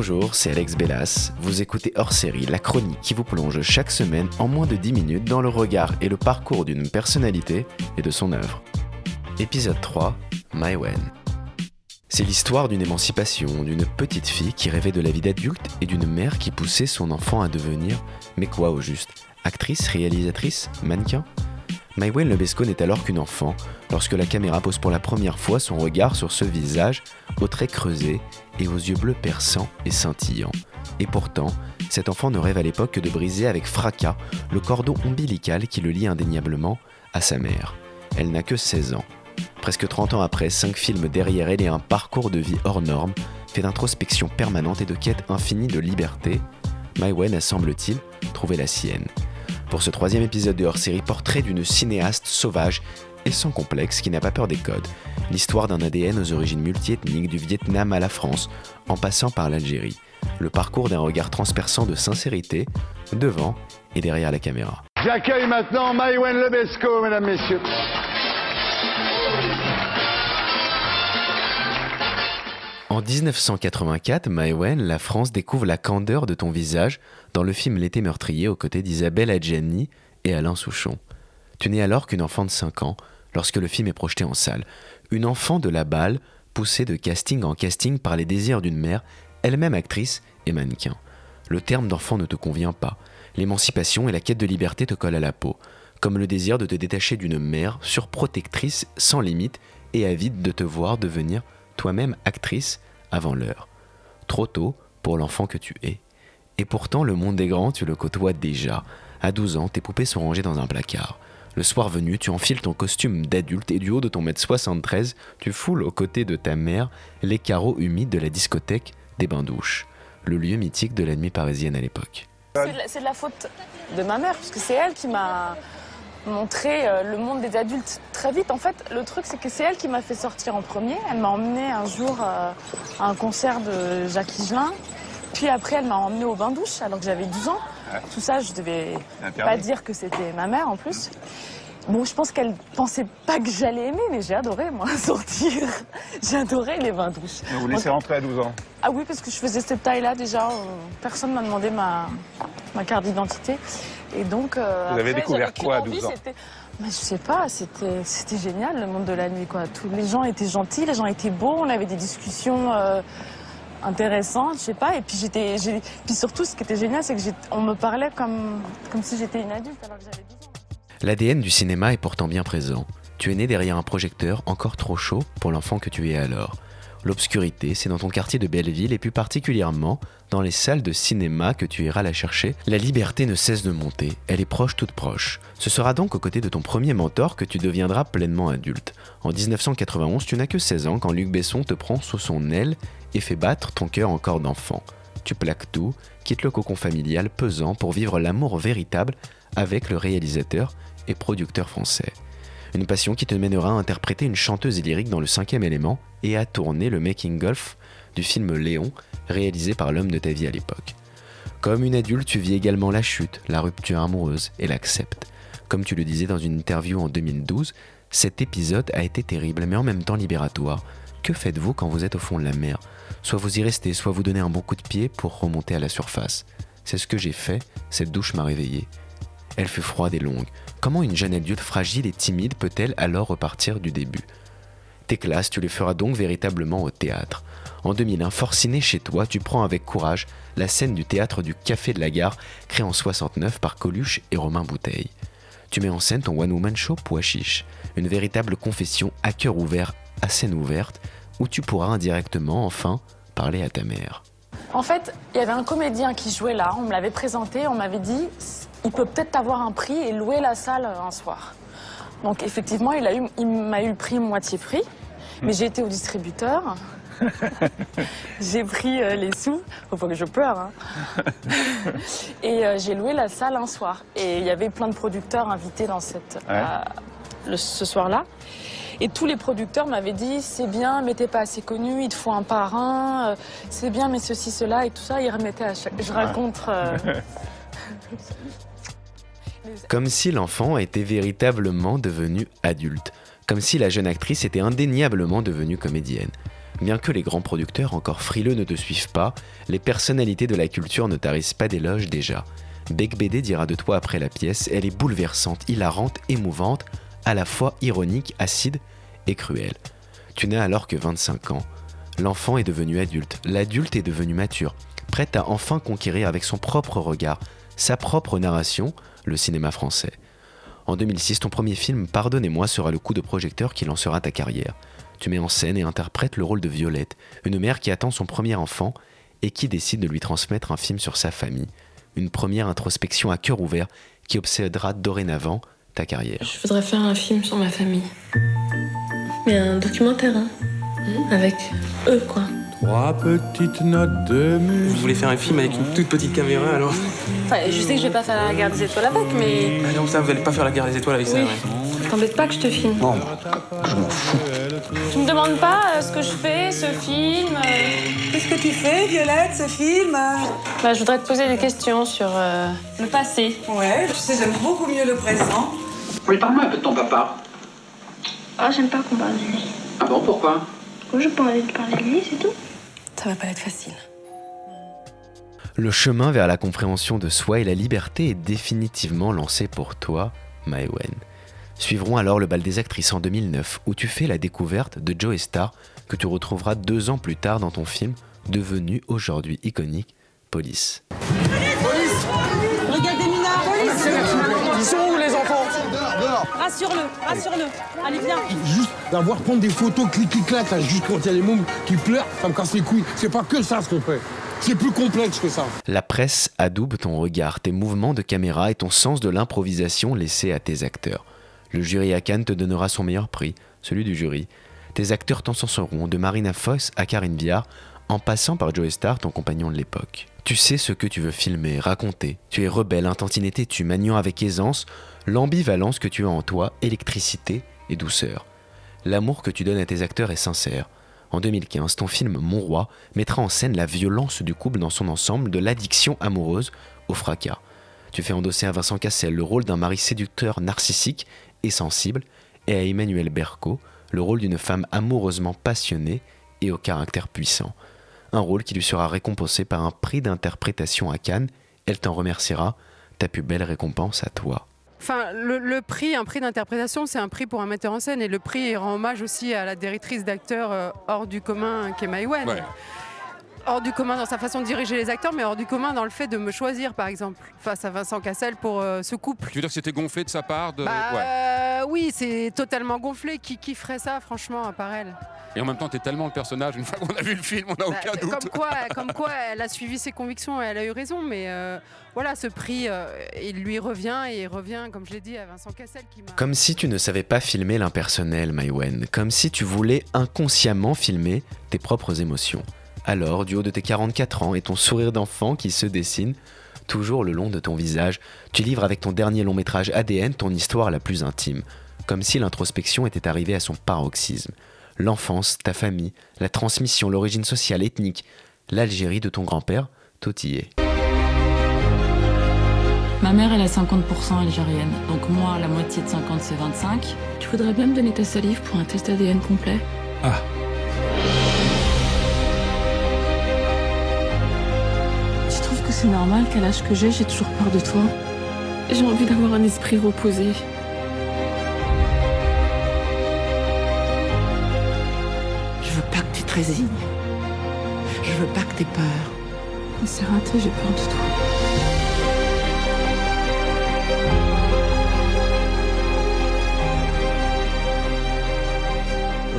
Bonjour, c'est Alex Bellas. Vous écoutez Hors Série, la chronique qui vous plonge chaque semaine en moins de 10 minutes dans le regard et le parcours d'une personnalité et de son œuvre. Épisode 3 My Wen. C'est l'histoire d'une émancipation, d'une petite fille qui rêvait de la vie d'adulte et d'une mère qui poussait son enfant à devenir, mais quoi au juste Actrice, réalisatrice, mannequin? Maïwen Lebesco n'est alors qu'une enfant lorsque la caméra pose pour la première fois son regard sur ce visage aux traits creusés et aux yeux bleus perçants et scintillants. Et pourtant, cet enfant ne rêve à l'époque que de briser avec fracas le cordon ombilical qui le lie indéniablement à sa mère. Elle n'a que 16 ans. Presque 30 ans après, 5 films derrière elle et un parcours de vie hors norme, fait d'introspection permanente et de quête infinie de liberté, Maïwen a semble-t-il trouvé la sienne. Pour ce troisième épisode de hors-série, portrait d'une cinéaste sauvage et sans complexe qui n'a pas peur des codes. L'histoire d'un ADN aux origines multiethniques du Vietnam à la France, en passant par l'Algérie. Le parcours d'un regard transperçant de sincérité, devant et derrière la caméra. J'accueille maintenant Maïwen Lebesco, mesdames, messieurs. En 1984, Maïwen, la France découvre la candeur de ton visage dans le film L'été meurtrier aux côtés d'Isabelle Adjani et Alain Souchon. Tu n'es alors qu'une enfant de 5 ans lorsque le film est projeté en salle. Une enfant de la balle, poussée de casting en casting par les désirs d'une mère, elle-même actrice et mannequin. Le terme d'enfant ne te convient pas. L'émancipation et la quête de liberté te collent à la peau, comme le désir de te détacher d'une mère surprotectrice sans limite et avide de te voir devenir toi-même actrice avant l'heure. Trop tôt pour l'enfant que tu es. Et pourtant, le monde des grands, tu le côtoies déjà. À 12 ans, tes poupées sont rangées dans un placard. Le soir venu, tu enfiles ton costume d'adulte et du haut de ton mètre 73, tu foules aux côtés de ta mère les carreaux humides de la discothèque des bains-douches, le lieu mythique de la nuit parisienne à l'époque. C'est de la faute de ma mère, parce que c'est elle qui m'a montré euh, le monde des adultes très vite. En fait, le truc, c'est que c'est elle qui m'a fait sortir en premier. Elle m'a emmené un jour euh, à un concert de Jacques Higelin. Puis après, elle m'a emmené au bain-douche alors que j'avais 12 ans. Tout ça, je devais pas dire que c'était ma mère en plus. Bon, je pense qu'elle pensait pas que j'allais aimer, mais j'ai adoré, moi, sortir. j'ai adoré les bains douches. Vous laissez rentrer à 12 ans Ah oui, parce que je faisais cette taille-là déjà. Personne m'a demandé ma, ma carte d'identité. Et donc. euh, Vous avez découvert quoi à qu'une 12 envie, ans Mais je sais pas, c'était c'était génial le monde de la nuit, quoi. Tous les gens étaient gentils, les gens étaient beaux, on avait des discussions. euh, intéressantes, je sais pas, et puis j'étais, puis surtout ce qui était génial, c'est que j'ai- on me parlait comme comme si j'étais une adulte alors que j'avais 12 ans. L'ADN du cinéma est pourtant bien présent. Tu es né derrière un projecteur encore trop chaud pour l'enfant que tu es alors. L'obscurité, c'est dans ton quartier de Belleville et plus particulièrement dans les salles de cinéma que tu iras la chercher. La liberté ne cesse de monter, elle est proche toute proche. Ce sera donc aux côtés de ton premier mentor que tu deviendras pleinement adulte. En 1991, tu n'as que 16 ans quand Luc Besson te prend sous son aile et fait battre ton cœur encore d'enfant. Tu plaques tout, quittes le cocon familial pesant pour vivre l'amour véritable avec le réalisateur et producteur français. Une passion qui te mènera à interpréter une chanteuse lyrique dans le cinquième élément et à tourner le making-of du film Léon, réalisé par l'homme de ta vie à l'époque. Comme une adulte, tu vis également la chute, la rupture amoureuse et l'acceptes. Comme tu le disais dans une interview en 2012, cet épisode a été terrible mais en même temps libératoire. Que faites-vous quand vous êtes au fond de la mer? Soit vous y restez, soit vous donnez un bon coup de pied pour remonter à la surface. C'est ce que j'ai fait, cette douche m'a réveillé. Elle fut froide et longue. Comment une jeune adulte fragile et timide peut-elle alors repartir du début? Tes classes, tu les feras donc véritablement au théâtre. En 2001, forciné chez toi, tu prends avec courage la scène du théâtre du Café de la Gare, créé en 69 par Coluche et Romain Bouteille. Tu mets en scène ton one-woman show Pois Chiche, une véritable confession à cœur ouvert, à scène ouverte, où tu pourras indirectement, enfin, parler à ta mère. En fait, il y avait un comédien qui jouait là, on me l'avait présenté, on m'avait dit il peut peut-être avoir un prix et louer la salle un soir. Donc effectivement, il a eu, il m'a eu le prix moitié prix, mais j'ai été au distributeur. j'ai pris euh, les sous, faut pas que je pleure. hein. et euh, j'ai loué la salle un soir. Et il y avait plein de producteurs invités dans cette, Ouais. euh, le- ce soir-là. Et tous les producteurs m'avaient dit c'est bien, mais t'es pas assez connu, il te faut un parrain, euh, c'est bien, mais ceci, cela et tout ça. Ils remettaient à chaque. Je raconte. euh, Comme si l'enfant était véritablement devenu adulte. Comme si la jeune actrice était indéniablement devenue comédienne. Bien que les grands producteurs encore frileux ne te suivent pas, les personnalités de la culture ne tarissent pas d'éloges déjà. Beck BD dira de toi après la pièce, elle est bouleversante, hilarante, émouvante, à la fois ironique, acide et cruelle. Tu n'as alors que 25 ans. L'enfant est devenu adulte, l'adulte est devenu mature, prête à enfin conquérir avec son propre regard, sa propre narration, le cinéma français. En 2006, ton premier film Pardonnez-moi sera le coup de projecteur qui lancera ta carrière. Tu mets en scène et interprètes le rôle de Violette, une mère qui attend son premier enfant et qui décide de lui transmettre un film sur sa famille, une première introspection à cœur ouvert qui obsédera dorénavant ta carrière. Je voudrais faire un film sur ma famille. Mais un documentaire, hein. Avec eux, quoi. Trois petites notes de musique. Vous voulez faire un film avec une toute petite caméra alors? Enfin, je sais que je vais pas faire la guerre des étoiles avec, mais. Ah non, ça, vous allez pas faire la guerre des étoiles avec ça, Oui. ouais. T'embête pas que je te filme. Tu me demandes pas euh, ce que je fais, ce film. euh, Qu'est-ce que tu fais, Violette, ce film? Bah, je voudrais te poser des questions sur euh, le passé. Ouais, tu sais, j'aime beaucoup mieux le présent. Oui, parle-moi un peu de ton papa. Ah, j'aime pas qu'on parle de lui. Ah bon, pourquoi? Moi, j'ai pas envie de parler de lui, c'est tout. Ça va pas être facile. Le chemin vers la compréhension de soi et la liberté est définitivement lancé pour toi, Maëwen. Suivront alors le bal des actrices en 2009 où tu fais la découverte de Joe Star que tu retrouveras deux ans plus tard dans ton film devenu aujourd'hui iconique, Police. Regardez Mina Ils Rassure-le, rassure-le. Allez, viens. Juste d'avoir prendre des photos clic-clic-clac, là, juste quand il y a les mômes qui pleurent, ça me casse les couilles. C'est pas que ça ce qu'on fait. C'est plus complexe que ça. La presse adoube ton regard, tes mouvements de caméra et ton sens de l'improvisation laissés à tes acteurs. Le jury à Cannes te donnera son meilleur prix, celui du jury. Tes acteurs t'en seront, de Marina Foïs à Karine Viard, en passant par Joe Star, ton compagnon de l'époque. Tu sais ce que tu veux filmer, raconter. Tu es rebelle, un tantinet têtu, maniant avec aisance l'ambivalence que tu as en toi, électricité et douceur. L'amour que tu donnes à tes acteurs est sincère. En 2015, ton film Mon Roi mettra en scène la violence du couple dans son ensemble, de l'addiction amoureuse au fracas. Tu fais endosser à Vincent Cassel le rôle d'un mari séducteur narcissique et sensible, et à Emmanuel Berco le rôle d'une femme amoureusement passionnée et au caractère puissant. Un rôle qui lui sera récompensé par un prix d'interprétation à Cannes. Elle t'en remerciera. Ta plus belle récompense à toi. Enfin, le, le prix, un prix d'interprétation, c'est un prix pour un metteur en scène. Et le prix rend hommage aussi à la directrice d'acteurs euh, hors du commun, qui est. Ouais. Hors du commun dans sa façon de diriger les acteurs, mais hors du commun dans le fait de me choisir, par exemple, face à Vincent Cassel pour euh, ce couple. Tu veux dire que c'était gonflé de sa part de... Bah, Ouais. euh, oui, c'est totalement gonflé. Qui, qui ferait ça, franchement, à part elle? Et en même temps, t'es tellement le personnage, une fois qu'on a vu le film, on n'a Bah, aucun doute. Comme quoi, comme quoi, elle a suivi ses convictions et elle a eu raison. Mais euh, voilà, ce prix, euh, il lui revient et il revient, comme je l'ai dit, à Vincent Cassel qui m'a. Comme si tu ne savais pas filmer l'impersonnel, Maïwen. Comme si tu voulais inconsciemment filmer tes propres émotions. Alors, du haut de tes 44 ans et ton sourire d'enfant qui se dessine, toujours le long de ton visage, tu livres avec ton dernier long métrage ADN ton histoire la plus intime. Comme si l'introspection était arrivée à son paroxysme. L'enfance, ta famille, la transmission, l'origine sociale, ethnique, l'Algérie de ton grand-père, tout y est. Ma mère, elle est 50% algérienne. Donc moi, la moitié de 50, c'est 25. Tu voudrais bien me donner ta salive pour un test ADN complet? Ah. Tu trouves que c'est normal qu'à l'âge que j'ai, j'ai toujours peur de toi? J'ai envie d'avoir un esprit reposé. Veux pas que tu te résignes. Je veux pas que t'aies peur. Mais c'est raté, j'ai peur de toi.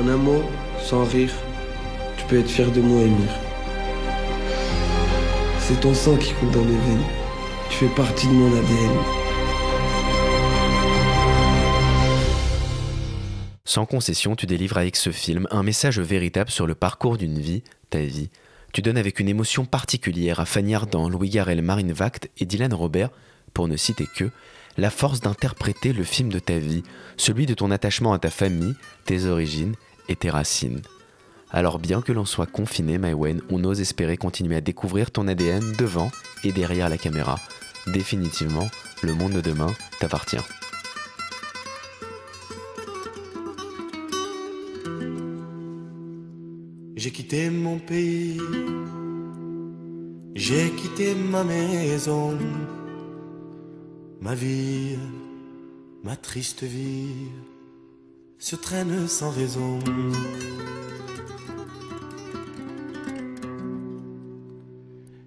En un mot, sans rire, tu peux être fier de moi, Emir. C'est ton sang qui coule dans mes veines. Tu fais partie de mon ADN. Sans concession, tu délivres avec ce film un message véritable sur le parcours d'une vie, ta vie. Tu donnes avec une émotion particulière à Fanny Ardant, Louis Garrel, Marine Vact et Dylan Robert, pour ne citer que, la force d'interpréter le film de ta vie, celui de ton attachement à ta famille, tes origines et tes racines. Alors bien que l'on soit confiné, Maïwen, on ose espérer continuer à découvrir ton ADN devant et derrière la caméra. Définitivement, le monde de demain t'appartient. J'ai quitté mon pays, j'ai quitté ma maison, ma vie, ma triste vie se traîne sans raison.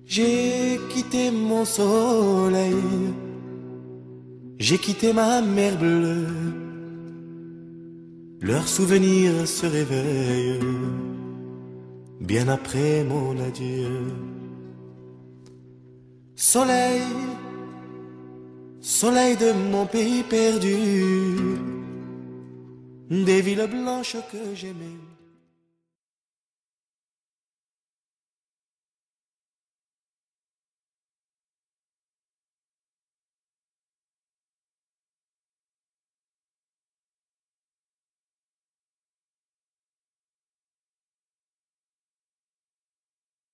J'ai quitté mon soleil, j'ai quitté ma mer bleue. Leurs souvenirs se réveillent bien après mon adieu. Soleil, soleil de mon pays perdu, des villes blanches que j'aimais.